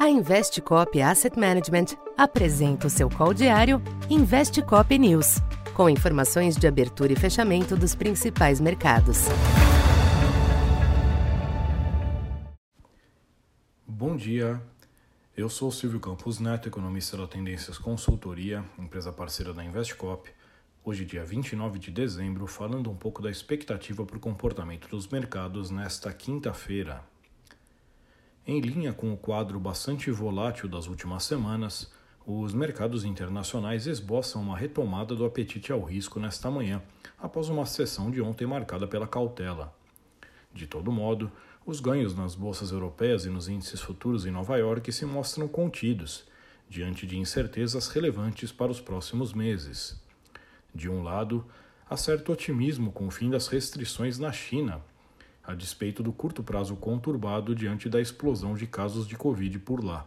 A Investcop Asset Management apresenta o seu call diário Investcop News, com informações de abertura e fechamento dos principais mercados. Bom dia, eu sou Silvio Campos Neto, economista da Tendências Consultoria, empresa parceira da Investcop. Hoje, dia 29 de dezembro, falando um pouco da expectativa para o comportamento dos mercados nesta quinta-feira. Em linha com o quadro bastante volátil das últimas semanas, os mercados internacionais esboçam uma retomada do apetite ao risco nesta manhã, após uma sessão de ontem marcada pela cautela. De todo modo, os ganhos nas bolsas europeias e nos índices futuros em Nova York se mostram contidos, diante de incertezas relevantes para os próximos meses. De um lado, há certo otimismo com o fim das restrições na China, a despeito do curto prazo conturbado diante da explosão de casos de Covid por lá.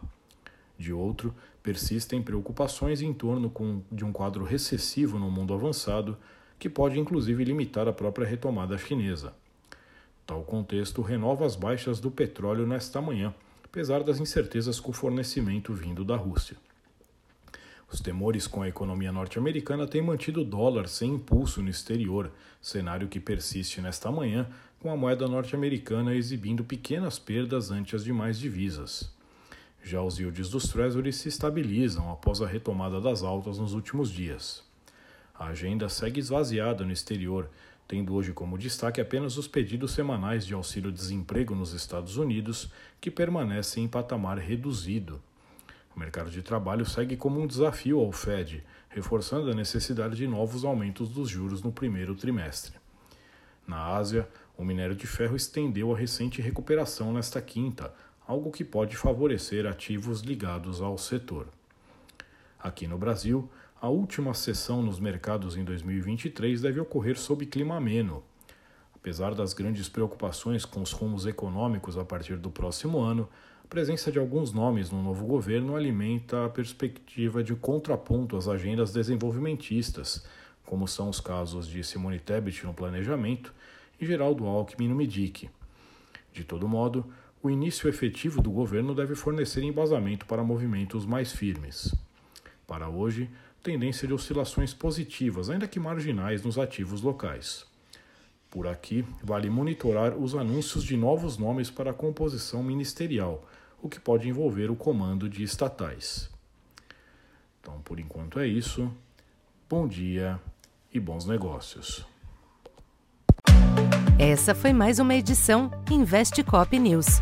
De outro, persistem preocupações em torno de um quadro recessivo no mundo avançado, que pode inclusive limitar a própria retomada chinesa. Tal contexto renova as baixas do petróleo nesta manhã, apesar das incertezas com o fornecimento vindo da Rússia. Os temores com a economia norte-americana têm mantido o dólar sem impulso no exterior, cenário que persiste nesta manhã, com a moeda norte-americana exibindo pequenas perdas ante as demais divisas. Já os yields dos Treasuries se estabilizam após a retomada das altas nos últimos dias. A agenda segue esvaziada no exterior, tendo hoje como destaque apenas os pedidos semanais de auxílio-desemprego nos Estados Unidos, que permanecem em patamar reduzido. O mercado de trabalho segue como um desafio ao Fed, reforçando a necessidade de novos aumentos dos juros no primeiro trimestre. Na Ásia, o minério de ferro estendeu a recente recuperação nesta quinta, algo que pode favorecer ativos ligados ao setor. Aqui no Brasil, a última sessão nos mercados em 2023 deve ocorrer sob clima ameno. Apesar das grandes preocupações com os rumos econômicos a partir do próximo ano, a presença de alguns nomes no novo governo alimenta a perspectiva de contraponto às agendas desenvolvimentistas, como são os casos de Simone Tebet no planejamento e Geraldo Alckmin no MEDIC. De todo modo, o início efetivo do governo deve fornecer embasamento para movimentos mais firmes. Para hoje, tendência de oscilações positivas, ainda que marginais, nos ativos locais. Por aqui, vale monitorar os anúncios de novos nomes para a composição ministerial, o que pode envolver o comando de estatais. Então, por enquanto é isso. Bom dia e bons negócios. Essa foi mais uma edição Investe Cop News.